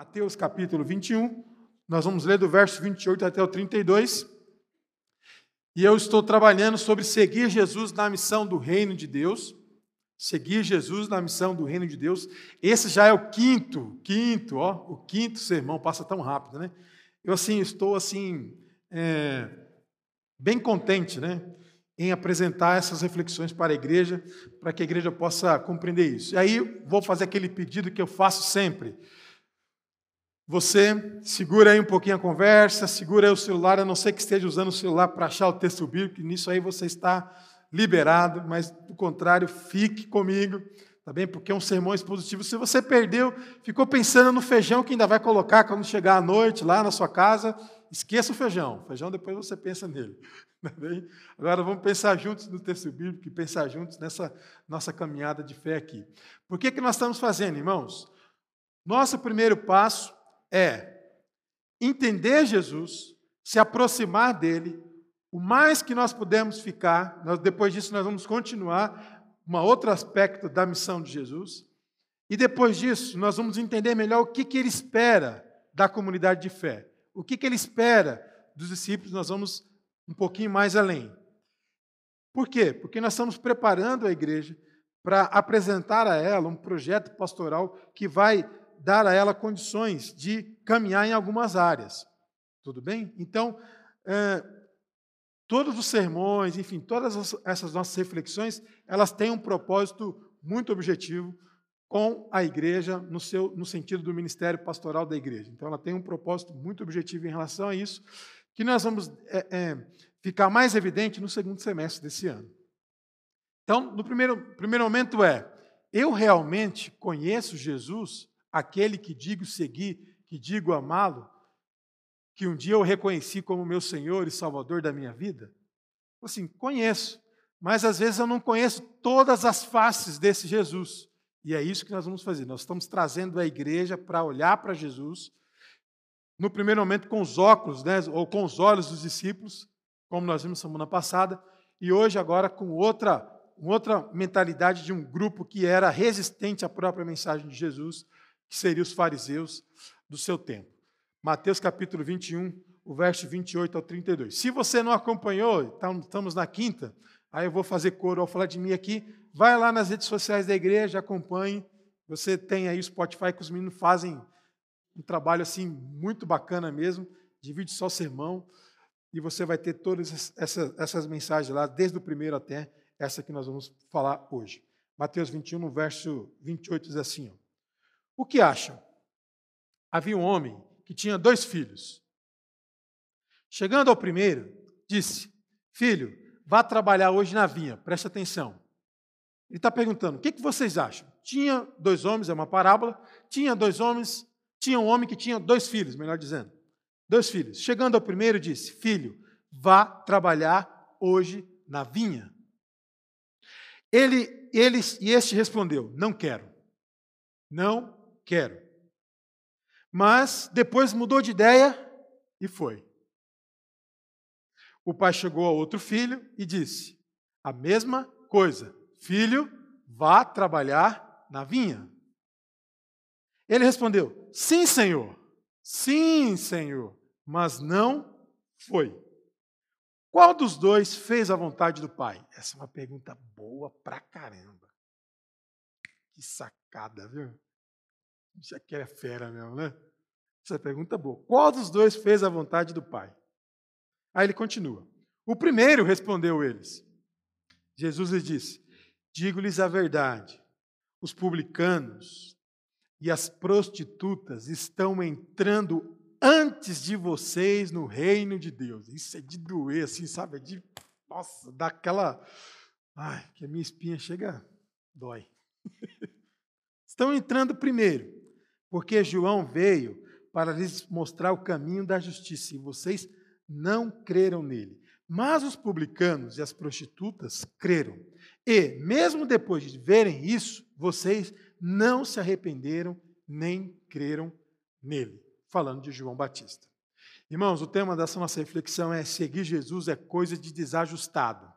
Mateus capítulo 21. Nós vamos ler do verso 28 até o 32. E eu estou trabalhando sobre seguir Jesus na missão do reino de Deus. Seguir Jesus na missão do reino de Deus. Esse já é o quinto, quinto, ó, o quinto sermão, passa tão rápido, né? Eu assim estou assim é, bem contente, né, em apresentar essas reflexões para a igreja, para que a igreja possa compreender isso. E aí vou fazer aquele pedido que eu faço sempre. Você segura aí um pouquinho a conversa, segura aí o celular, a não ser que esteja usando o celular para achar o texto bíblico, nisso aí você está liberado, mas do contrário, fique comigo, tá bem? Porque é um sermão expositivo. Se você perdeu, ficou pensando no feijão que ainda vai colocar quando chegar à noite lá na sua casa, esqueça o feijão. O feijão depois você pensa nele. Tá bem? Agora vamos pensar juntos no texto bíblico e pensar juntos nessa nossa caminhada de fé aqui. Por que, que nós estamos fazendo, irmãos? Nosso primeiro passo é entender Jesus, se aproximar dele, o mais que nós podemos ficar, nós, depois disso nós vamos continuar um outro aspecto da missão de Jesus, e depois disso nós vamos entender melhor o que, que ele espera da comunidade de fé, o que, que ele espera dos discípulos, nós vamos um pouquinho mais além. Por quê? Porque nós estamos preparando a igreja para apresentar a ela um projeto pastoral que vai dar a ela condições de caminhar em algumas áreas. Tudo bem? Então, é, todos os sermões, enfim, todas essas nossas reflexões, elas têm um propósito muito objetivo com a igreja no, seu, no sentido do ministério pastoral da igreja. Então, ela tem um propósito muito objetivo em relação a isso, que nós vamos é, é, ficar mais evidente no segundo semestre desse ano. Então, no primeiro, primeiro momento é, eu realmente conheço Jesus aquele que digo seguir, que digo amá-lo, que um dia eu reconheci como meu Senhor e Salvador da minha vida? Assim, conheço, mas às vezes eu não conheço todas as faces desse Jesus. E é isso que nós vamos fazer. Nós estamos trazendo a igreja para olhar para Jesus, no primeiro momento com os óculos, né, ou com os olhos dos discípulos, como nós vimos semana passada, e hoje agora com outra, outra mentalidade de um grupo que era resistente à própria mensagem de Jesus, que seriam os fariseus do seu tempo. Mateus capítulo 21, o verso 28 ao 32. Se você não acompanhou, estamos na quinta, aí eu vou fazer coro ao falar de mim aqui, vai lá nas redes sociais da igreja, acompanhe. Você tem aí o Spotify que os meninos fazem um trabalho assim muito bacana mesmo, divide só sermão e você vai ter todas essas, essas mensagens lá, desde o primeiro até essa que nós vamos falar hoje. Mateus 21, no verso 28, diz assim: ó, o que acham? Havia um homem que tinha dois filhos. Chegando ao primeiro, disse: Filho, vá trabalhar hoje na vinha, preste atenção. Ele está perguntando: o que, que vocês acham? Tinha dois homens, é uma parábola, tinha dois homens, tinha um homem que tinha dois filhos, melhor dizendo. Dois filhos. Chegando ao primeiro, disse: Filho, vá trabalhar hoje na vinha. Ele, ele e este respondeu: Não quero. Não quero. Mas depois mudou de ideia e foi. O pai chegou ao outro filho e disse: a mesma coisa, filho, vá trabalhar na vinha. Ele respondeu: sim, senhor, sim, senhor, mas não foi. Qual dos dois fez a vontade do pai? Essa é uma pergunta boa pra caramba. Que sacada, viu? Isso aqui é fera mesmo, né? Essa pergunta é boa. Qual dos dois fez a vontade do Pai? Aí ele continua. O primeiro respondeu eles. Jesus lhes disse: Digo-lhes a verdade. Os publicanos e as prostitutas estão entrando antes de vocês no reino de Deus. Isso é de doer, assim, sabe? É de, nossa, daquela. Ai, que a minha espinha chega, dói. estão entrando primeiro porque João veio para lhes mostrar o caminho da justiça, e vocês não creram nele. Mas os publicanos e as prostitutas creram. E, mesmo depois de verem isso, vocês não se arrependeram nem creram nele. Falando de João Batista. Irmãos, o tema dessa nossa reflexão é: seguir Jesus é coisa de desajustado.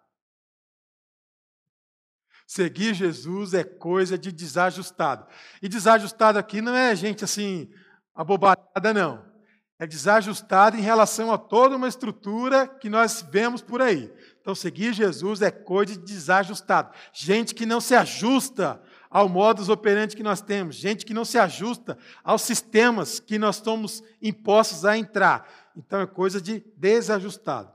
Seguir Jesus é coisa de desajustado. E desajustado aqui não é gente assim, abobalhada, não. É desajustado em relação a toda uma estrutura que nós vemos por aí. Então, seguir Jesus é coisa de desajustado. Gente que não se ajusta ao modus operandi que nós temos, gente que não se ajusta aos sistemas que nós estamos impostos a entrar. Então, é coisa de desajustado.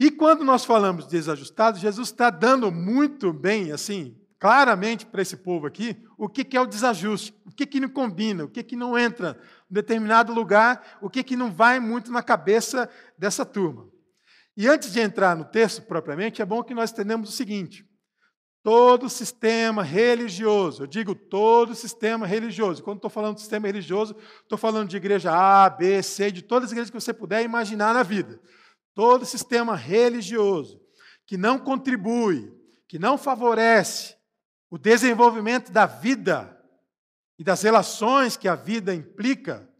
E quando nós falamos desajustado, Jesus está dando muito bem, assim, claramente para esse povo aqui, o que, é o desajuste, o que, que não combina, o que, que não entra em determinado lugar, o que, que não vai muito na cabeça dessa turma. E antes de entrar no texto propriamente, é bom que nós entendamos o seguinte: todo sistema religioso, eu digo todo sistema religioso, quando estou falando de sistema religioso, estou falando de igreja A, B, C, de todas as igrejas que você puder imaginar na vida. Todo sistema religioso que não contribui, que não favorece o desenvolvimento da vida e das relações que a vida implica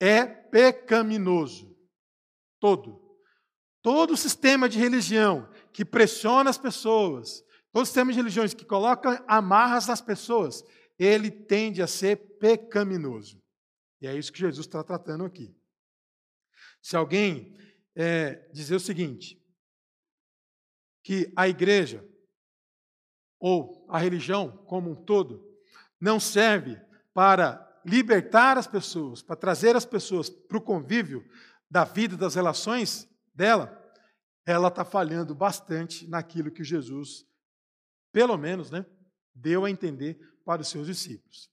é pecaminoso. Todo. Todo sistema de religião que pressiona as pessoas, todo sistema de religiões que coloca amarras nas pessoas, ele tende a ser pecaminoso. E é isso que Jesus está tratando aqui. Se alguém é, dizer o seguinte, que a igreja ou a religião como um todo não serve para libertar as pessoas, para trazer as pessoas para o convívio da vida, das relações dela, ela está falhando bastante naquilo que Jesus, pelo menos, né, deu a entender para os seus discípulos.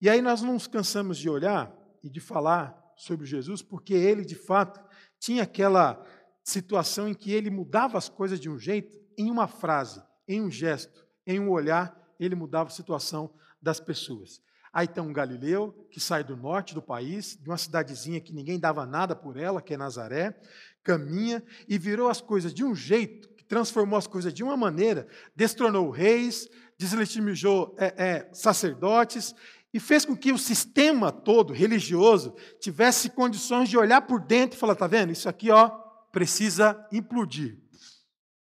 E aí nós não nos cansamos de olhar e de falar sobre Jesus, porque ele, de fato, tinha aquela situação em que ele mudava as coisas de um jeito, em uma frase, em um gesto, em um olhar, ele mudava a situação das pessoas. Aí tem um Galileu, que sai do norte do país, de uma cidadezinha que ninguém dava nada por ela, que é Nazaré, caminha e virou as coisas de um jeito, que transformou as coisas de uma maneira, destronou reis, deslegitimizou é, é, sacerdotes e fez com que o sistema todo religioso tivesse condições de olhar por dentro e falar: tá vendo? Isso aqui ó, precisa implodir,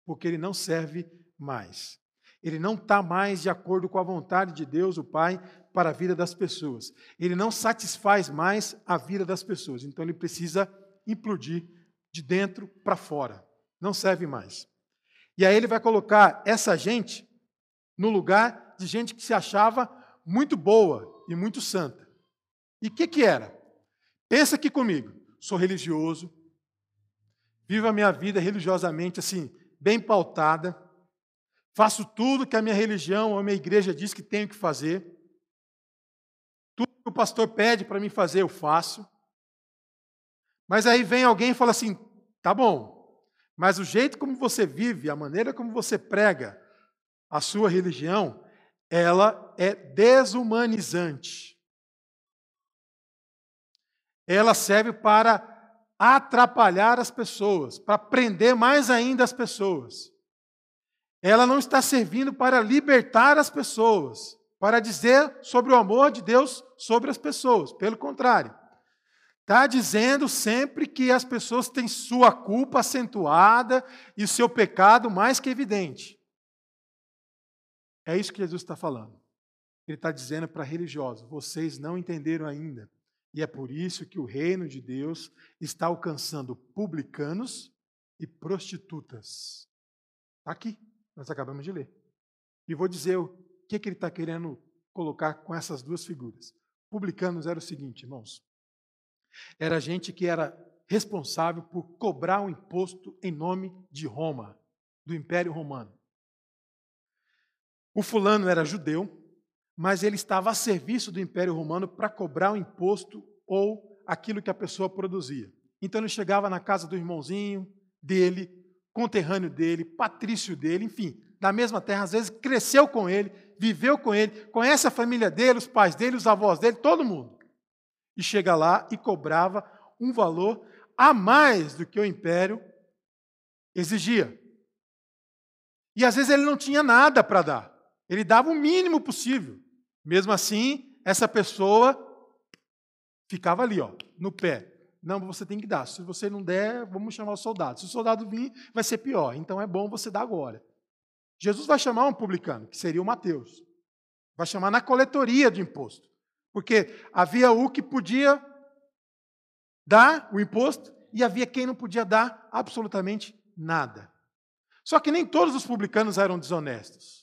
porque ele não serve mais. Ele não está mais de acordo com a vontade de Deus, o Pai, para a vida das pessoas. Ele não satisfaz mais a vida das pessoas. Então ele precisa implodir de dentro para fora. Não serve mais. E aí ele vai colocar essa gente no lugar de gente que se achava muito boa e muito santa. E o que, que era? Pensa aqui comigo. Sou religioso, vivo a minha vida religiosamente assim, bem pautada Faço tudo que a minha religião, a minha igreja diz que tenho que fazer. Tudo que o pastor pede para mim fazer, eu faço. Mas aí vem alguém e fala assim: tá bom, mas o jeito como você vive, a maneira como você prega a sua religião, ela é desumanizante. Ela serve para atrapalhar as pessoas, para prender mais ainda as pessoas. Ela não está servindo para libertar as pessoas, para dizer sobre o amor de Deus sobre as pessoas. Pelo contrário, está dizendo sempre que as pessoas têm sua culpa acentuada e seu pecado mais que evidente. É isso que Jesus está falando. Ele está dizendo para religiosos: vocês não entenderam ainda. E é por isso que o reino de Deus está alcançando publicanos e prostitutas. Está aqui. Nós acabamos de ler. E vou dizer o que, que ele está querendo colocar com essas duas figuras. Publicanos era o seguinte, irmãos. Era gente que era responsável por cobrar um imposto em nome de Roma, do Império Romano. O fulano era judeu, mas ele estava a serviço do Império Romano para cobrar o imposto ou aquilo que a pessoa produzia. Então ele chegava na casa do irmãozinho dele, conterrâneo dele, patrício dele, enfim, da mesma terra, às vezes cresceu com ele, viveu com ele, conhece a família dele, os pais dele, os avós dele, todo mundo. E chega lá e cobrava um valor a mais do que o império exigia. E às vezes ele não tinha nada para dar, ele dava o mínimo possível. Mesmo assim, essa pessoa ficava ali, ó, no pé. Não, você tem que dar. Se você não der, vamos chamar o soldado. Se o soldado vir, vai ser pior. Então é bom você dar agora. Jesus vai chamar um publicano, que seria o Mateus. Vai chamar na coletoria de imposto. Porque havia o que podia dar o imposto e havia quem não podia dar absolutamente nada. Só que nem todos os publicanos eram desonestos.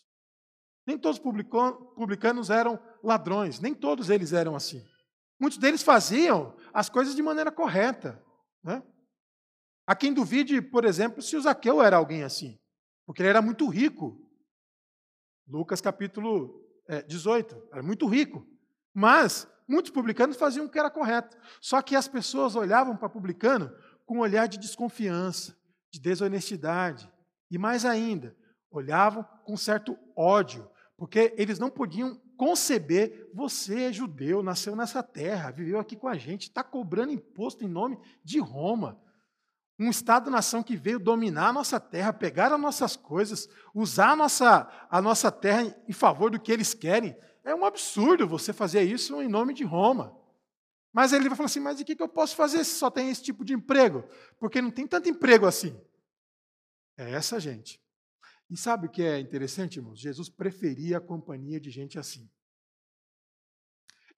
Nem todos os publicanos eram ladrões, nem todos eles eram assim. Muitos deles faziam as coisas de maneira correta. Né? Há quem duvide, por exemplo, se o Zaqueu era alguém assim, porque ele era muito rico. Lucas capítulo 18, é, era muito rico. Mas muitos publicanos faziam o que era correto. Só que as pessoas olhavam para publicano com um olhar de desconfiança, de desonestidade. E mais ainda, olhavam com certo ódio, porque eles não podiam conceber, você é judeu, nasceu nessa terra, viveu aqui com a gente, está cobrando imposto em nome de Roma. Um Estado-nação que veio dominar a nossa terra, pegar as nossas coisas, usar a nossa, a nossa terra em favor do que eles querem. É um absurdo você fazer isso em nome de Roma. Mas ele vai falar assim: mas o que eu posso fazer se só tem esse tipo de emprego? Porque não tem tanto emprego assim. É essa gente. E sabe o que é interessante, irmãos? Jesus preferia a companhia de gente assim.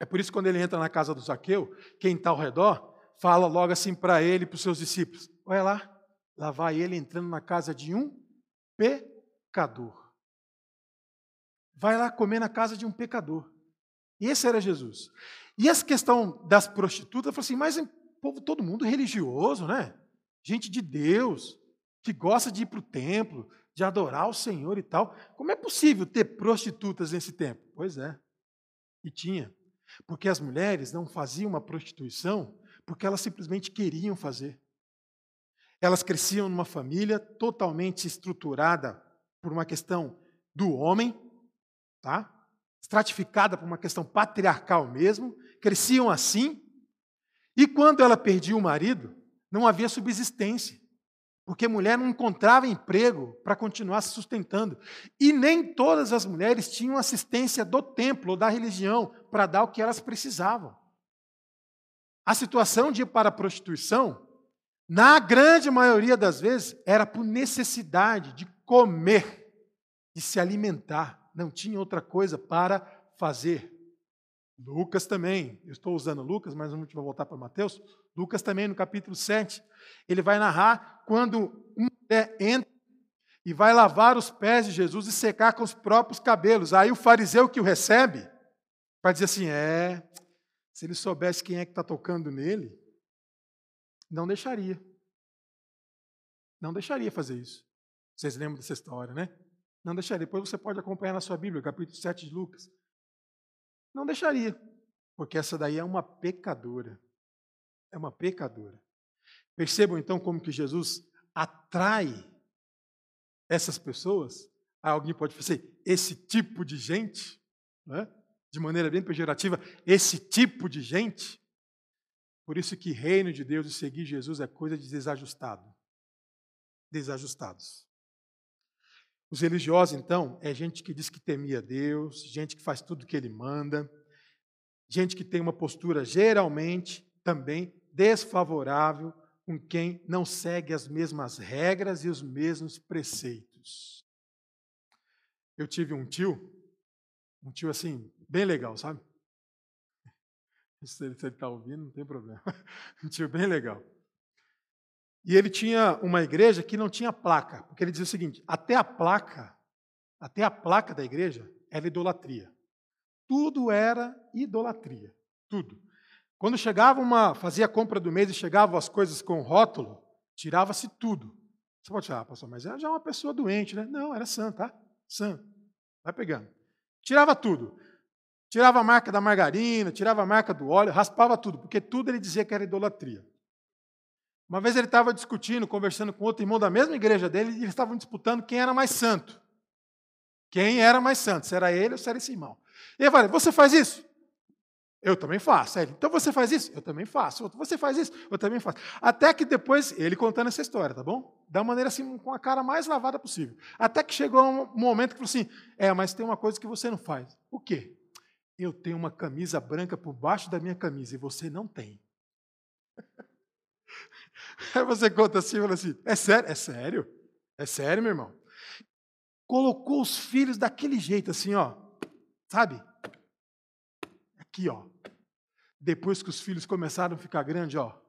É por isso que quando ele entra na casa do Zaqueu, quem está ao redor fala logo assim para ele e para os seus discípulos: Olha lá, lá vai ele entrando na casa de um pecador. Vai lá comer na casa de um pecador. Esse era Jesus. E essa questão das prostitutas, eu falei assim, mas povo, todo mundo religioso, né? Gente de Deus, que gosta de ir para o templo, de adorar o Senhor e tal. Como é possível ter prostitutas nesse tempo? Pois é. E tinha. Porque as mulheres não faziam uma prostituição porque elas simplesmente queriam fazer. Elas cresciam numa família totalmente estruturada por uma questão do homem, tá? Estratificada por uma questão patriarcal mesmo, cresciam assim. E quando ela perdia o marido, não havia subsistência porque mulher não encontrava emprego para continuar se sustentando. E nem todas as mulheres tinham assistência do templo ou da religião para dar o que elas precisavam. A situação de ir para a prostituição, na grande maioria das vezes, era por necessidade de comer, de se alimentar. Não tinha outra coisa para fazer. Lucas também, eu estou usando Lucas, mas vai voltar para Mateus. Lucas também, no capítulo 7, ele vai narrar quando uma mulher entra e vai lavar os pés de Jesus e secar com os próprios cabelos. Aí o fariseu que o recebe vai dizer assim: é, se ele soubesse quem é que está tocando nele, não deixaria. Não deixaria fazer isso. Vocês lembram dessa história, né? Não deixaria. Depois você pode acompanhar na sua Bíblia, capítulo 7 de Lucas. Não deixaria, porque essa daí é uma pecadora. É uma pecadora. Percebam então como que Jesus atrai essas pessoas. alguém pode dizer, esse tipo de gente, né? de maneira bem pejorativa, esse tipo de gente. Por isso que reino de Deus e seguir Jesus é coisa de desajustado. Desajustados. Os religiosos, então, é gente que diz que temia Deus, gente que faz tudo o que ele manda, gente que tem uma postura geralmente também desfavorável com quem não segue as mesmas regras e os mesmos preceitos. Eu tive um tio, um tio assim, bem legal, sabe? Se ele está ouvindo, não tem problema. Um tio bem legal. E ele tinha uma igreja que não tinha placa, porque ele dizia o seguinte: até a placa, até a placa da igreja era idolatria. Tudo era idolatria, tudo. Quando chegava uma, fazia a compra do mês e chegavam as coisas com rótulo, tirava-se tudo. Você pode falar, ah, pastor, mas ela já é uma pessoa doente, né? Não, era sã, tá? Sã. Vai pegando. Tirava tudo. Tirava a marca da margarina, tirava a marca do óleo, raspava tudo, porque tudo ele dizia que era idolatria. Uma vez ele estava discutindo, conversando com outro irmão da mesma igreja dele, e eles estavam disputando quem era mais santo. Quem era mais santo, se era ele ou se era esse irmão. E ele falou: Você faz isso? Eu também faço. Ele, então você faz isso? Eu também faço. Você faz isso? Eu também faço. Até que depois, ele contando essa história, tá bom? Da maneira assim, com a cara mais lavada possível. Até que chegou um momento que falou assim: É, mas tem uma coisa que você não faz. O quê? Eu tenho uma camisa branca por baixo da minha camisa e você não tem. Aí você conta assim e fala assim: é sério? É sério? É sério, meu irmão? Colocou os filhos daquele jeito, assim, ó. Sabe? Aqui, ó. Depois que os filhos começaram a ficar grandes, ó,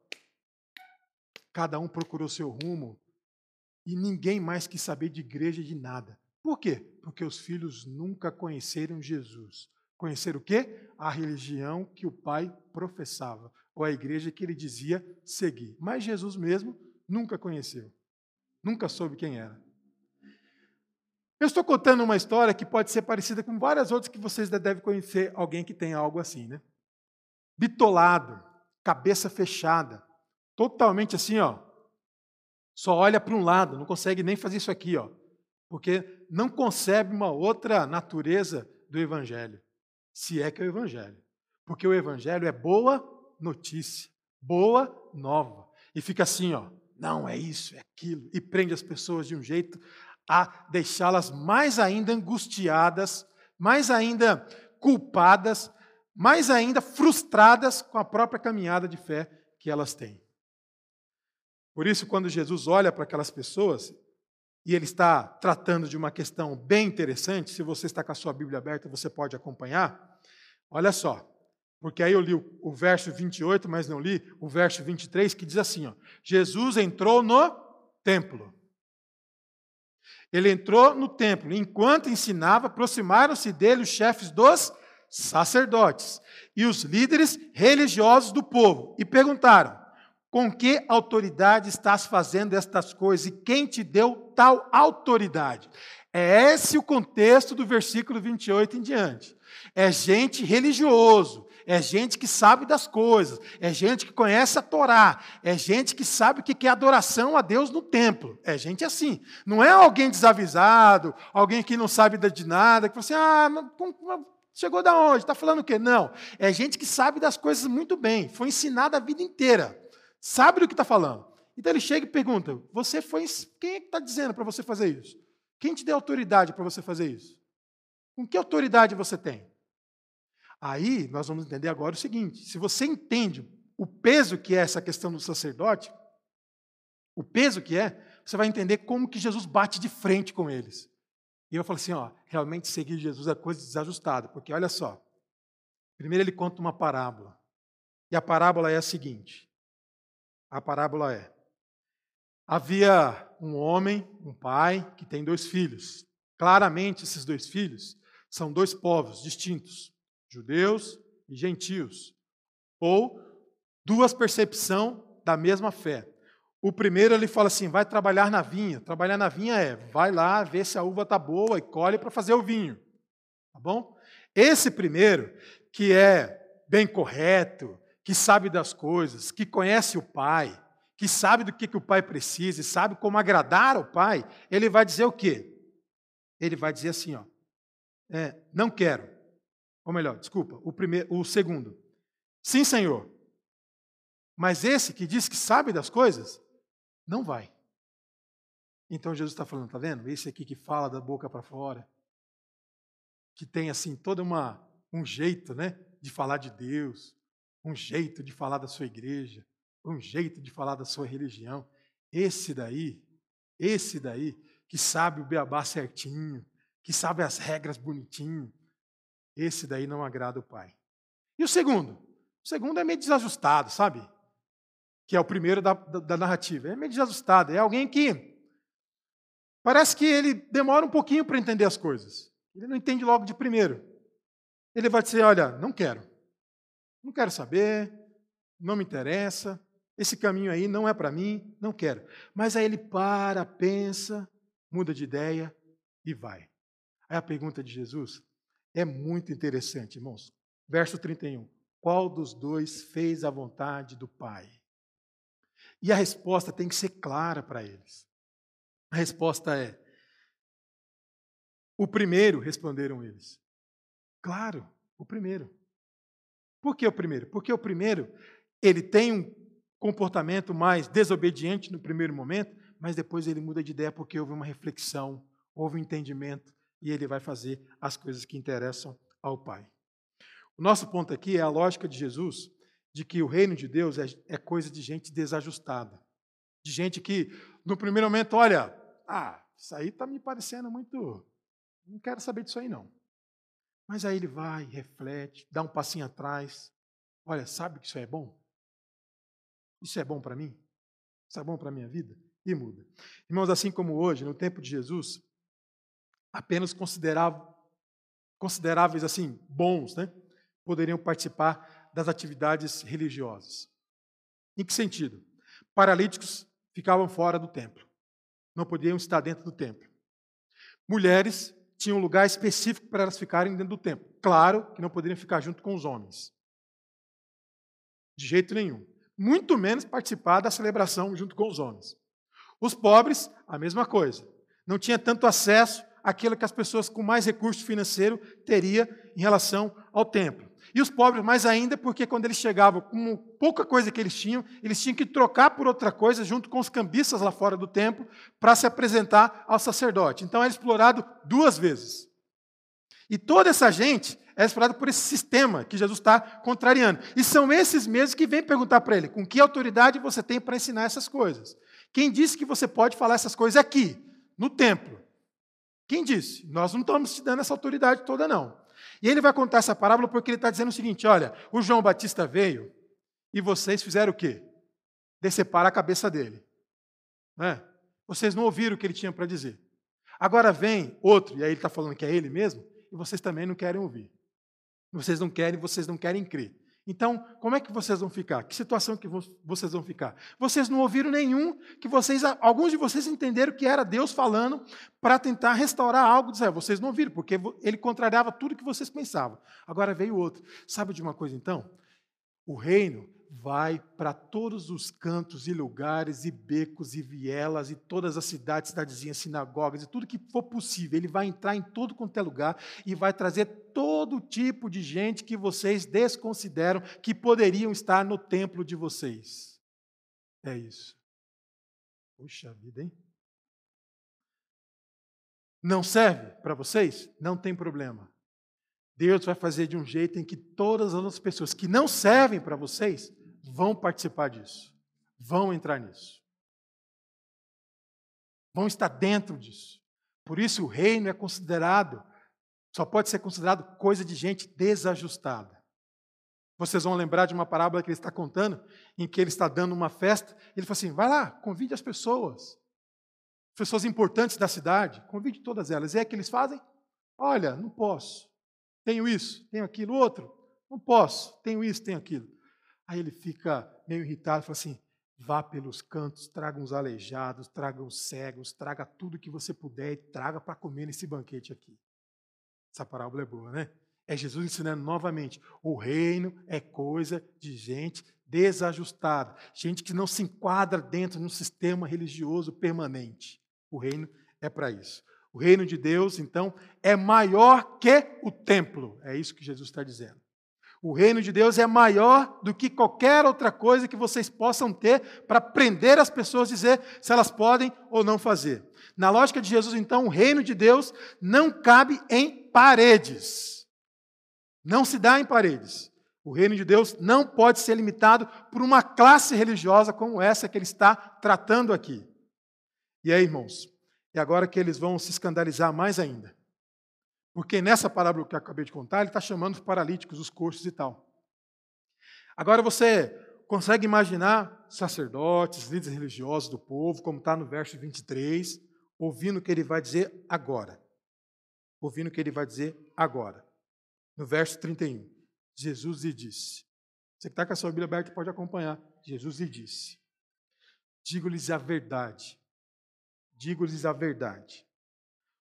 cada um procurou seu rumo e ninguém mais quis saber de igreja de nada. Por quê? Porque os filhos nunca conheceram Jesus. Conheceram o quê? A religião que o pai professava, ou a igreja que ele dizia seguir. Mas Jesus mesmo nunca conheceu. Nunca soube quem era. Eu estou contando uma história que pode ser parecida com várias outras que vocês devem conhecer alguém que tem algo assim, né? Bitolado, cabeça fechada, totalmente assim, ó. Só olha para um lado, não consegue nem fazer isso aqui, ó. Porque não concebe uma outra natureza do evangelho, se é que é o evangelho. Porque o evangelho é boa notícia, boa nova. E fica assim, ó, não é isso, é aquilo, e prende as pessoas de um jeito a deixá-las mais ainda angustiadas, mais ainda culpadas, mais ainda frustradas com a própria caminhada de fé que elas têm. Por isso, quando Jesus olha para aquelas pessoas, e ele está tratando de uma questão bem interessante, se você está com a sua Bíblia aberta, você pode acompanhar. Olha só, porque aí eu li o, verso 28, mas não li o verso 23, que diz assim: ó, Jesus entrou no templo. Ele entrou no templo. Enquanto ensinava, aproximaram-se dele os chefes dos sacerdotes e os líderes religiosos do povo e perguntaram: Com que autoridade estás fazendo estas coisas e quem te deu tal autoridade? É esse o contexto do versículo 28 em diante. É gente religioso, é gente que sabe das coisas, é gente que conhece a Torá, é gente que sabe o que é adoração a Deus no templo. É gente assim. Não é alguém desavisado, alguém que não sabe de nada, que fala assim: ah, chegou da onde? Está falando o quê? Não. É gente que sabe das coisas muito bem, foi ensinada a vida inteira, sabe do que está falando. Então ele chega e pergunta: Você foi. Quem é que está dizendo para você fazer isso? Quem te deu autoridade para você fazer isso? Com que autoridade você tem? Aí nós vamos entender agora o seguinte: se você entende o peso que é essa questão do sacerdote, o peso que é, você vai entender como que Jesus bate de frente com eles. E eu falo assim, ó, realmente seguir Jesus é coisa desajustada, porque olha só. Primeiro ele conta uma parábola. E a parábola é a seguinte: a parábola é: havia um homem, um pai, que tem dois filhos. Claramente, esses dois filhos são dois povos distintos judeus e gentios, ou duas percepções da mesma fé. O primeiro ele fala assim: vai trabalhar na vinha. Trabalhar na vinha é vai lá ver se a uva está boa e colhe para fazer o vinho. Tá bom? Esse primeiro, que é bem correto, que sabe das coisas, que conhece o pai, que sabe do que, que o pai precisa e sabe como agradar ao pai, ele vai dizer o quê? Ele vai dizer assim: ó, é, não quero. Ou melhor, desculpa, o, primeiro, o segundo. Sim, Senhor. Mas esse que diz que sabe das coisas, não vai. Então Jesus está falando, tá vendo? Esse aqui que fala da boca para fora, que tem assim todo uma, um jeito, né, de falar de Deus, um jeito de falar da sua igreja, um jeito de falar da sua religião. Esse daí, esse daí que sabe o beabá certinho, que sabe as regras bonitinho, esse daí não agrada o pai. E o segundo? O segundo é meio desajustado, sabe? Que é o primeiro da, da, da narrativa. É meio desajustado. É alguém que parece que ele demora um pouquinho para entender as coisas. Ele não entende logo de primeiro. Ele vai dizer: Olha, não quero. Não quero saber, não me interessa, esse caminho aí não é para mim, não quero. Mas aí ele para, pensa, muda de ideia e vai. Aí a pergunta de Jesus é muito interessante, irmãos. Verso 31. Qual dos dois fez a vontade do Pai? E a resposta tem que ser clara para eles. A resposta é: o primeiro, responderam eles. Claro, o primeiro. Por que o primeiro? Porque o primeiro, ele tem um comportamento mais desobediente no primeiro momento, mas depois ele muda de ideia porque houve uma reflexão, houve um entendimento, e ele vai fazer as coisas que interessam ao Pai. O nosso ponto aqui é a lógica de Jesus de que o reino de Deus é, é coisa de gente desajustada, de gente que, no primeiro momento, olha, ah, isso aí está me parecendo muito. Não quero saber disso aí, não. Mas aí ele vai, reflete, dá um passinho atrás. Olha, sabe que isso é bom? Isso é bom para mim? Isso é bom para a minha vida? E muda. Irmãos, assim como hoje, no tempo de Jesus, apenas consideráveis assim, bons, né? poderiam participar das atividades religiosas. Em que sentido? Paralíticos ficavam fora do templo, não podiam estar dentro do templo. Mulheres tinham um lugar específico para elas ficarem dentro do templo. Claro que não poderiam ficar junto com os homens. De jeito nenhum. Muito menos participar da celebração junto com os homens. Os pobres, a mesma coisa. Não tinha tanto acesso àquilo que as pessoas com mais recurso financeiro teriam em relação ao templo. E os pobres mais ainda, porque quando eles chegavam com pouca coisa que eles tinham, eles tinham que trocar por outra coisa junto com os cambistas lá fora do templo para se apresentar ao sacerdote. Então era explorado duas vezes. E toda essa gente é explorada por esse sistema que Jesus está contrariando. E são esses mesmos que vêm perguntar para ele: com que autoridade você tem para ensinar essas coisas? Quem disse que você pode falar essas coisas aqui, no templo? Quem disse? Nós não estamos te dando essa autoridade toda, não. E ele vai contar essa parábola porque ele está dizendo o seguinte: olha, o João Batista veio e vocês fizeram o quê? Decepar a cabeça dele. Né? Vocês não ouviram o que ele tinha para dizer. Agora vem outro, e aí ele está falando que é ele mesmo, e vocês também não querem ouvir. Vocês não querem, vocês não querem crer. Então, como é que vocês vão ficar? Que situação que vocês vão ficar? Vocês não ouviram nenhum, que vocês, alguns de vocês entenderam que era Deus falando para tentar restaurar algo de Israel. Vocês não ouviram, porque ele contrariava tudo que vocês pensavam. Agora veio outro. Sabe de uma coisa então? O reino vai para todos os cantos e lugares e becos e vielas e todas as cidades, cidadezinhas, sinagogas e tudo que for possível. Ele vai entrar em todo quanto é lugar e vai trazer todo tipo de gente que vocês desconsideram que poderiam estar no templo de vocês. É isso. Puxa vida, hein? Não serve para vocês? Não tem problema. Deus vai fazer de um jeito em que todas as outras pessoas que não servem para vocês vão participar disso, vão entrar nisso, vão estar dentro disso. Por isso o reino é considerado, só pode ser considerado coisa de gente desajustada. Vocês vão lembrar de uma parábola que ele está contando, em que ele está dando uma festa, ele fala assim: vai lá, convide as pessoas, pessoas importantes da cidade, convide todas elas. E é que eles fazem? Olha, não posso, tenho isso, tenho aquilo, outro, não posso, tenho isso, tenho aquilo. Aí ele fica meio irritado, fala assim: vá pelos cantos, traga uns aleijados, traga os cegos, traga tudo que você puder e traga para comer nesse banquete aqui. Essa parábola é boa, né? É Jesus ensinando novamente: o reino é coisa de gente desajustada, gente que não se enquadra dentro de um sistema religioso permanente. O reino é para isso. O reino de Deus, então, é maior que o templo. É isso que Jesus está dizendo. O reino de Deus é maior do que qualquer outra coisa que vocês possam ter para prender as pessoas, dizer se elas podem ou não fazer. Na lógica de Jesus, então, o reino de Deus não cabe em paredes. Não se dá em paredes. O reino de Deus não pode ser limitado por uma classe religiosa como essa que ele está tratando aqui. E aí, irmãos, é agora que eles vão se escandalizar mais ainda. Porque nessa parábola que eu acabei de contar, ele está chamando os paralíticos, os coxos e tal. Agora você consegue imaginar sacerdotes, líderes religiosos do povo, como está no verso 23, ouvindo o que ele vai dizer agora. Ouvindo o que ele vai dizer agora. No verso 31, Jesus lhe disse. Você que está com a sua Bíblia aberta pode acompanhar. Jesus lhe disse: Digo-lhes a verdade. Digo-lhes a verdade.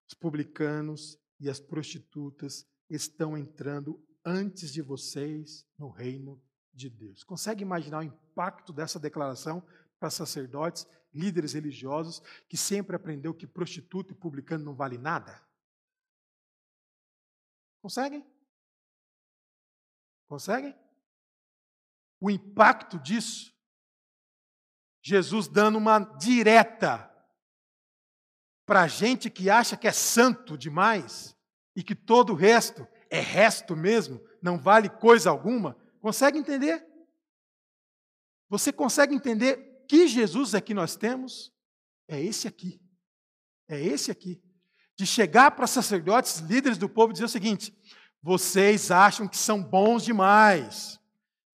Os publicanos e as prostitutas estão entrando antes de vocês no reino de Deus. Consegue imaginar o impacto dessa declaração para sacerdotes, líderes religiosos, que sempre aprendeu que prostituta e publicano não vale nada? Conseguem? Conseguem? O impacto disso, Jesus dando uma direta para gente que acha que é santo demais e que todo o resto é resto mesmo, não vale coisa alguma, consegue entender? Você consegue entender que Jesus é que nós temos? É esse aqui. É esse aqui. De chegar para sacerdotes, líderes do povo, e dizer o seguinte: vocês acham que são bons demais,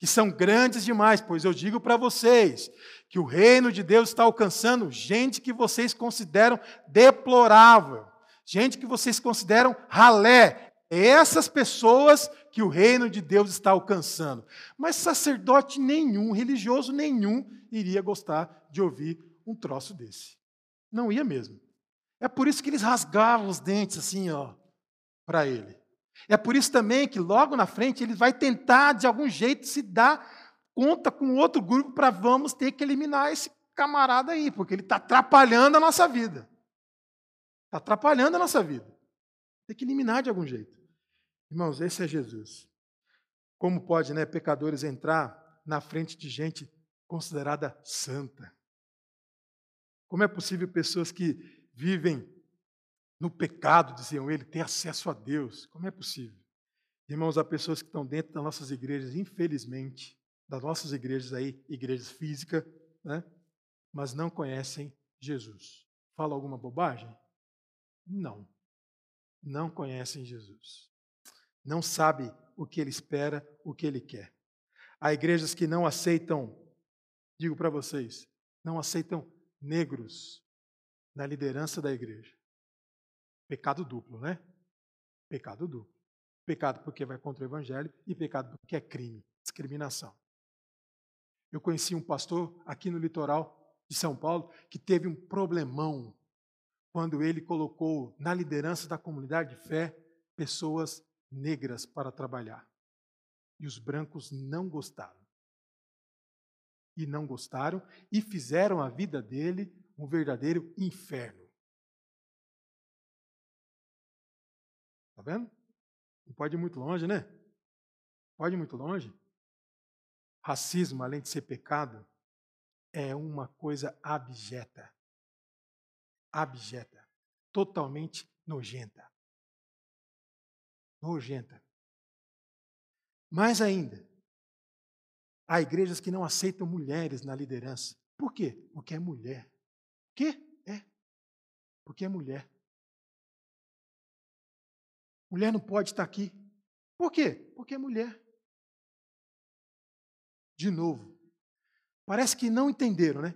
que são grandes demais, pois eu digo para vocês que o reino de Deus está alcançando gente que vocês consideram deplorável, gente que vocês consideram ralé. É essas pessoas que o reino de Deus está alcançando. Mas sacerdote nenhum, religioso nenhum, iria gostar de ouvir um troço desse. Não ia mesmo. É por isso que eles rasgavam os dentes assim, ó, para ele. É por isso também que logo na frente ele vai tentar de algum jeito se dar conta com outro grupo para vamos ter que eliminar esse camarada aí, porque ele está atrapalhando a nossa vida. Está atrapalhando a nossa vida. Tem que eliminar de algum jeito. Irmãos, esse é Jesus. Como pode, né, pecadores entrar na frente de gente considerada santa? Como é possível pessoas que vivem no pecado, diziam ele, ter acesso a Deus? Como é possível? Irmãos, há pessoas que estão dentro das nossas igrejas, infelizmente, das nossas igrejas aí, igrejas físicas, né? mas não conhecem Jesus. Fala alguma bobagem? Não. Não conhecem Jesus. Não sabe o que ele espera, o que ele quer. Há igrejas que não aceitam, digo para vocês, não aceitam negros na liderança da igreja. Pecado duplo, né? Pecado duplo. Pecado porque vai contra o evangelho e pecado porque é crime, discriminação. Eu conheci um pastor aqui no litoral de São Paulo que teve um problemão quando ele colocou na liderança da comunidade de fé pessoas negras para trabalhar. E os brancos não gostaram. E não gostaram e fizeram a vida dele um verdadeiro inferno. Está vendo? Não pode ir muito longe, né? Pode ir muito longe. Racismo, além de ser pecado, é uma coisa abjeta. Abjeta. Totalmente nojenta. Nojenta. Mais ainda, há igrejas que não aceitam mulheres na liderança. Por quê? Porque é mulher. Por quê? É. Porque é mulher. Mulher não pode estar aqui. Por quê? Porque é mulher de novo. Parece que não entenderam, né?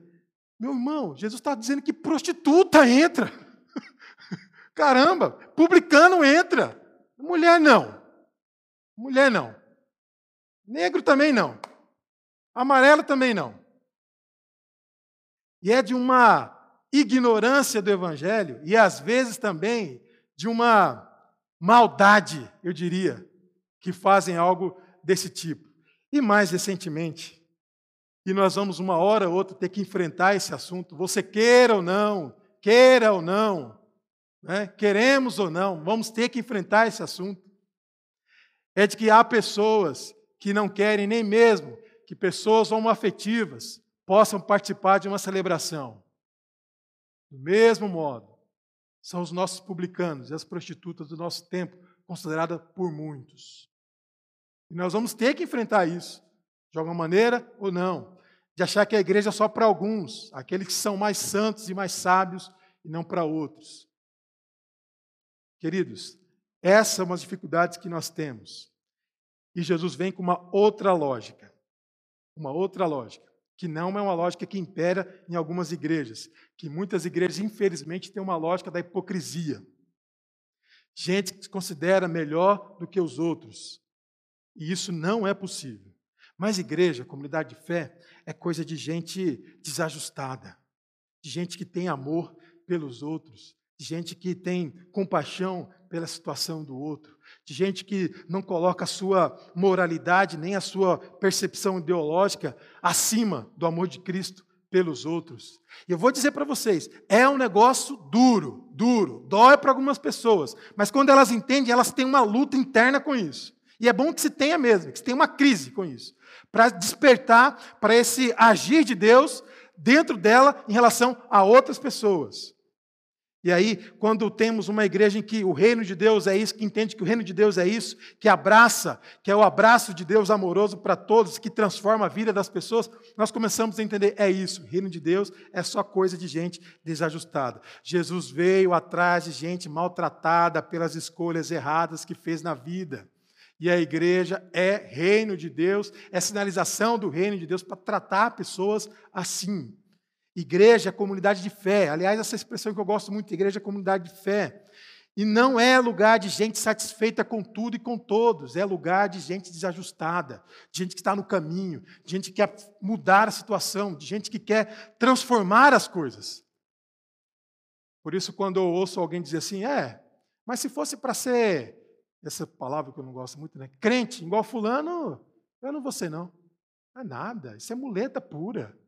Meu irmão, Jesus está dizendo que prostituta entra. Caramba, publicano entra. Mulher não. Mulher não. Negro também não. Amarelo também não. E é de uma ignorância do Evangelho e às vezes também de uma maldade, eu diria, que fazem algo desse tipo. E mais recentemente, e nós vamos uma hora ou outra ter que enfrentar esse assunto, você queira ou não, queira ou não, né? queremos ou não, vamos ter que enfrentar esse assunto. É de que há pessoas que não querem nem mesmo que pessoas homoafetivas possam participar de uma celebração. Do mesmo modo, são os nossos publicanos e as prostitutas do nosso tempo, consideradas por muitos. E nós vamos ter que enfrentar isso, de alguma maneira ou não. De achar que a igreja é só para alguns, aqueles que são mais santos e mais sábios, e não para outros. Queridos, essas são as dificuldades que nós temos. E Jesus vem com uma outra lógica. Uma outra lógica. Que não é uma lógica que impera em algumas igrejas. Que muitas igrejas, infelizmente, têm uma lógica da hipocrisia. Gente que se considera melhor do que os outros. E isso não é possível. Mas igreja, comunidade de fé, é coisa de gente desajustada, de gente que tem amor pelos outros, de gente que tem compaixão pela situação do outro, de gente que não coloca a sua moralidade nem a sua percepção ideológica acima do amor de Cristo pelos outros. E eu vou dizer para vocês, é um negócio duro, duro, dói para algumas pessoas, mas quando elas entendem, elas têm uma luta interna com isso. E é bom que se tenha mesmo, que se tenha uma crise com isso, para despertar para esse agir de Deus dentro dela em relação a outras pessoas. E aí, quando temos uma igreja em que o reino de Deus é isso, que entende que o reino de Deus é isso, que abraça, que é o abraço de Deus amoroso para todos, que transforma a vida das pessoas, nós começamos a entender, é isso, o reino de Deus é só coisa de gente desajustada. Jesus veio atrás de gente maltratada pelas escolhas erradas que fez na vida. E a igreja é reino de Deus, é sinalização do reino de Deus para tratar pessoas assim. Igreja é comunidade de fé. Aliás, essa expressão que eu gosto muito, igreja é comunidade de fé. E não é lugar de gente satisfeita com tudo e com todos, é lugar de gente desajustada, de gente que está no caminho, de gente que quer mudar a situação, de gente que quer transformar as coisas. Por isso, quando eu ouço alguém dizer assim, é, mas se fosse para ser, essa palavra que eu não gosto muito, né? Crente, igual fulano, eu não vou ser, não. Não é nada, isso é muleta pura.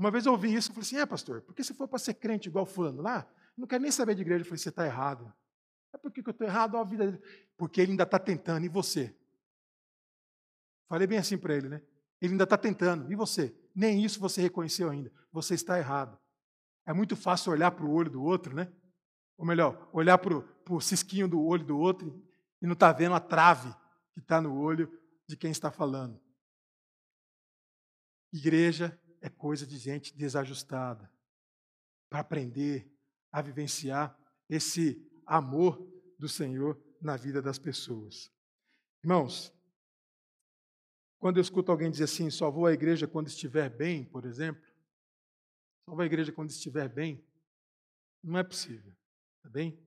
Uma vez eu ouvi isso, eu falei assim, é, pastor, porque se for para ser crente igual fulano lá, não quero nem saber de igreja. Eu falei, você está errado. É por que eu estou errado? a vida dele. Porque ele ainda está tentando, e você? Falei bem assim para ele, né? Ele ainda está tentando, e você? Nem isso você reconheceu ainda. Você está errado. É muito fácil olhar para o olho do outro, né? Ou melhor, olhar para o cisquinho do olho do outro e não está vendo a trave que está no olho de quem está falando. Igreja é coisa de gente desajustada para aprender a vivenciar esse amor do Senhor na vida das pessoas. Irmãos, quando eu escuto alguém dizer assim, só vou à igreja quando estiver bem, por exemplo, só vou à igreja quando estiver bem, não é possível, tá bem?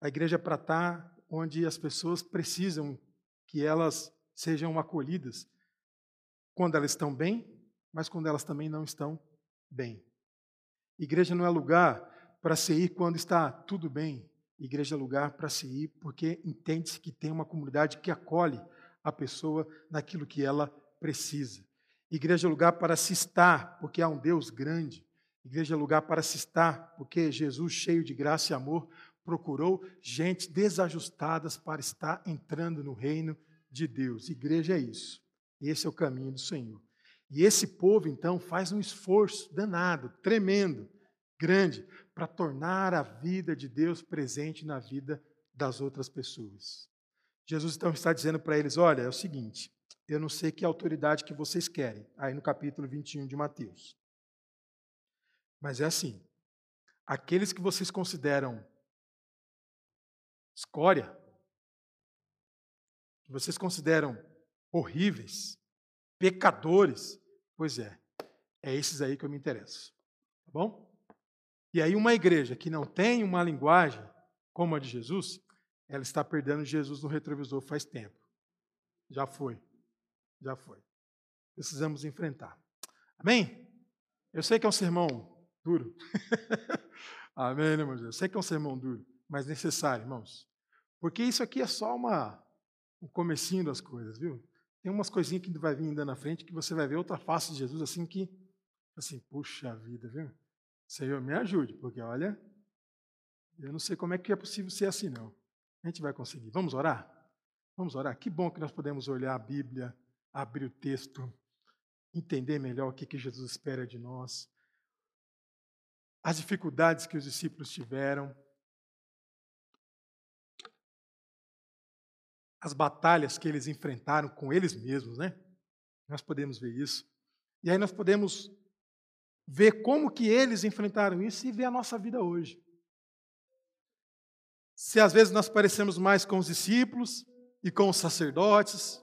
A igreja é para estar onde as pessoas precisam que elas sejam acolhidas quando elas estão bem, mas quando elas também não estão bem. Igreja não é lugar para se ir quando está tudo bem, Igreja é lugar para se ir, porque entende-se que tem uma comunidade que acolhe a pessoa naquilo que ela precisa. Igreja é lugar para se estar, porque há um Deus grande. Igreja é lugar para se estar, porque Jesus, cheio de graça e amor, procurou gente desajustadas para estar entrando no reino de Deus. Igreja é isso. Esse é o caminho do Senhor. E esse povo, então, faz um esforço danado, tremendo, grande, para tornar a vida de Deus presente na vida das outras pessoas. Jesus então está dizendo para eles: olha, é o seguinte, eu não sei que autoridade que vocês querem, aí no capítulo 21 de Mateus. Mas é assim: aqueles que vocês consideram escória, que vocês consideram horríveis, pecadores, pois é, é esses aí que eu me interesso. Tá bom? E aí, uma igreja que não tem uma linguagem como a de Jesus, ela está perdendo Jesus no retrovisor faz tempo. Já foi. Já foi. Precisamos enfrentar. Amém? Eu sei que é um sermão duro. Amém, irmãos? Eu sei que é um sermão duro, mas necessário, irmãos. Porque isso aqui é só uma, um comecinho das coisas, viu? Tem umas coisinhas que vai vir ainda na frente que você vai ver outra face de Jesus assim que, assim, puxa vida, viu? Senhor, me ajude, porque olha, eu não sei como é que é possível ser assim, não. A gente vai conseguir. Vamos orar? Vamos orar. Que bom que nós podemos olhar a Bíblia, abrir o texto, entender melhor o que, que Jesus espera de nós, as dificuldades que os discípulos tiveram, as batalhas que eles enfrentaram com eles mesmos, né? Nós podemos ver isso. E aí nós podemos ver como que eles enfrentaram isso e ver a nossa vida hoje. Se às vezes nós parecemos mais com os discípulos e com os sacerdotes,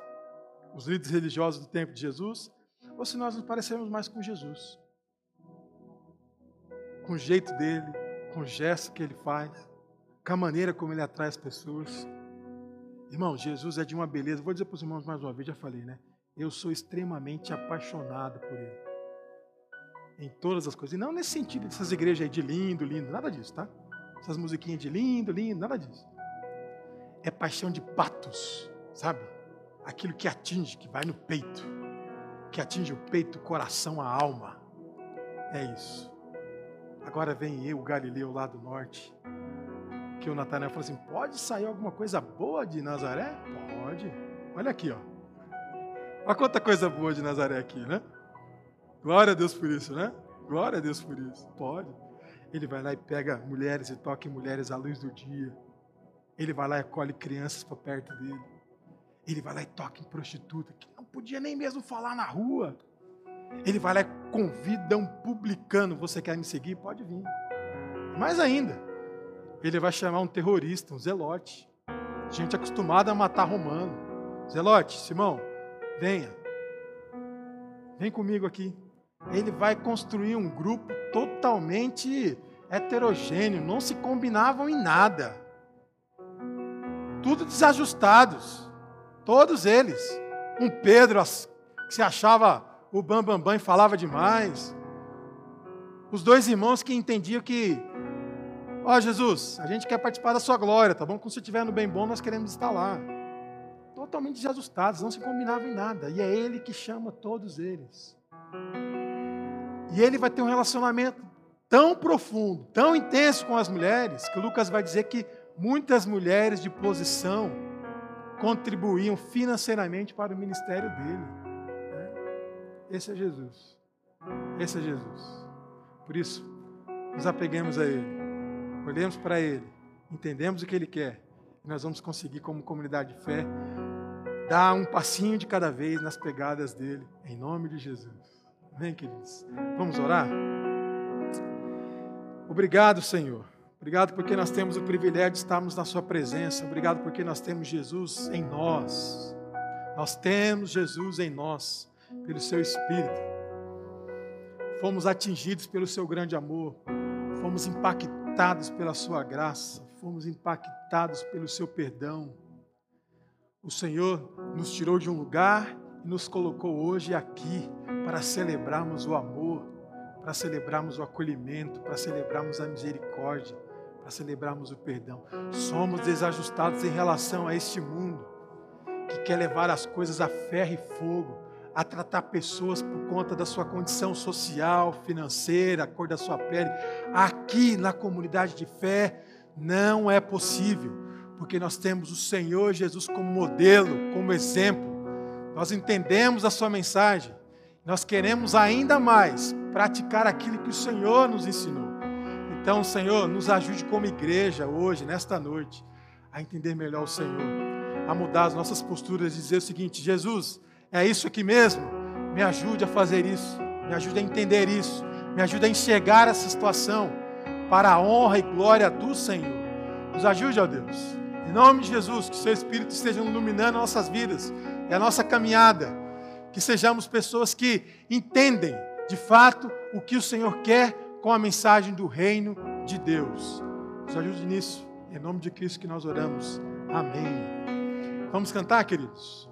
os líderes religiosos do tempo de Jesus, ou se nós nos parecemos mais com Jesus. Com o jeito dele, com o gesto que ele faz, com a maneira como ele atrai as pessoas. Irmão, Jesus é de uma beleza. Vou dizer para os irmãos mais uma vez, já falei, né? Eu sou extremamente apaixonado por ele em todas as coisas. E não nesse sentido dessas igrejas aí de lindo, lindo, nada disso, tá? Essas musiquinhas de lindo, lindo, nada disso. É paixão de patos, sabe? Aquilo que atinge, que vai no peito. Que atinge o peito, o coração, a alma. É isso. Agora vem eu, Galileu lá do norte. Que o Natanael falou assim: pode sair alguma coisa boa de Nazaré? Pode. Olha aqui, ó. Olha quanta coisa boa de Nazaré aqui, né? Glória a Deus por isso, né? Glória a Deus por isso. Pode. Ele vai lá e pega mulheres e toca em mulheres à luz do dia. Ele vai lá e acolhe crianças para perto dele. Ele vai lá e toca em prostituta, que não podia nem mesmo falar na rua. Ele vai lá e convida um publicano. Você quer me seguir? Pode vir. Mais ainda, ele vai chamar um terrorista, um zelote. Gente acostumada a matar romano. Zelote, Simão, venha. Vem comigo aqui. Ele vai construir um grupo totalmente heterogêneo, não se combinavam em nada. Tudo desajustados. Todos eles. Um Pedro que se achava o bambambam bam, bam, e falava demais. Os dois irmãos que entendiam que, ó oh, Jesus, a gente quer participar da sua glória, tá bom? Quando você estiver no bem bom, nós queremos estar lá. Totalmente desajustados, não se combinavam em nada. E é Ele que chama todos eles. E ele vai ter um relacionamento tão profundo, tão intenso com as mulheres, que Lucas vai dizer que muitas mulheres de posição contribuíam financeiramente para o ministério dele. Né? Esse é Jesus. Esse é Jesus. Por isso, nos apeguemos a Ele, olhemos para Ele, entendemos o que Ele quer, e nós vamos conseguir, como comunidade de fé, dar um passinho de cada vez nas pegadas dele, em nome de Jesus. Amém, queridos? Vamos orar? Obrigado, Senhor. Obrigado porque nós temos o privilégio de estarmos na Sua presença. Obrigado porque nós temos Jesus em nós. Nós temos Jesus em nós, pelo Seu Espírito. Fomos atingidos pelo Seu grande amor. Fomos impactados pela Sua graça. Fomos impactados pelo Seu perdão. O Senhor nos tirou de um lugar e nos colocou hoje aqui para celebrarmos o amor para celebrarmos o acolhimento, para celebrarmos a misericórdia, para celebrarmos o perdão. Somos desajustados em relação a este mundo que quer levar as coisas a ferro e fogo, a tratar pessoas por conta da sua condição social, financeira, cor da sua pele. Aqui na comunidade de fé não é possível, porque nós temos o Senhor Jesus como modelo, como exemplo. Nós entendemos a sua mensagem nós queremos ainda mais praticar aquilo que o Senhor nos ensinou. Então, Senhor, nos ajude como igreja hoje, nesta noite, a entender melhor o Senhor, a mudar as nossas posturas e dizer o seguinte: Jesus, é isso aqui mesmo? Me ajude a fazer isso, me ajude a entender isso, me ajude a enxergar essa situação para a honra e glória do Senhor. Nos ajude, ó Deus. Em nome de Jesus, que o Seu Espírito esteja iluminando nossas vidas e a nossa caminhada que sejamos pessoas que entendem de fato o que o Senhor quer com a mensagem do reino de Deus. Nos ajude nisso, em nome de Cristo que nós oramos. Amém. Vamos cantar, queridos?